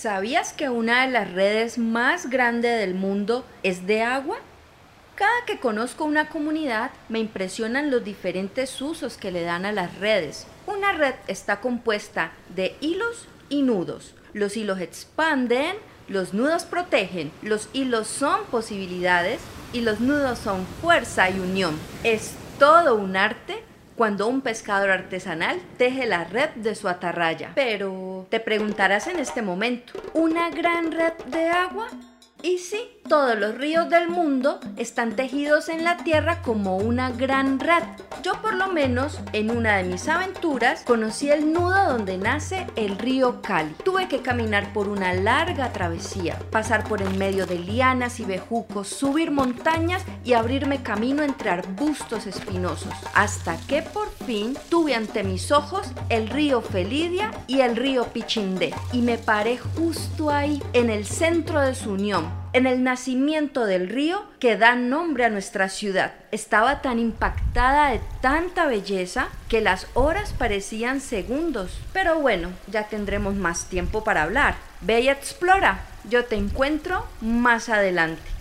¿Sabías que una de las redes más grandes del mundo es de agua? Cada que conozco una comunidad me impresionan los diferentes usos que le dan a las redes. Una red está compuesta de hilos y nudos. Los hilos expanden, los nudos protegen, los hilos son posibilidades y los nudos son fuerza y unión. Es todo un arte cuando un pescador artesanal teje la red de su atarraya. Pero te preguntarás en este momento, ¿una gran red de agua? Y sí, todos los ríos del mundo están tejidos en la tierra como una gran red. Yo por lo menos en una de mis aventuras conocí el nudo donde nace el río Cali. Tuve que caminar por una larga travesía, pasar por en medio de lianas y bejucos, subir montañas y abrirme camino entre arbustos espinosos, hasta que por fin tuve ante mis ojos el río Felidia y el río Pichindé y me paré justo ahí, en el centro de su unión en el nacimiento del río que da nombre a nuestra ciudad. Estaba tan impactada de tanta belleza que las horas parecían segundos. Pero bueno, ya tendremos más tiempo para hablar. Ve y explora. Yo te encuentro más adelante.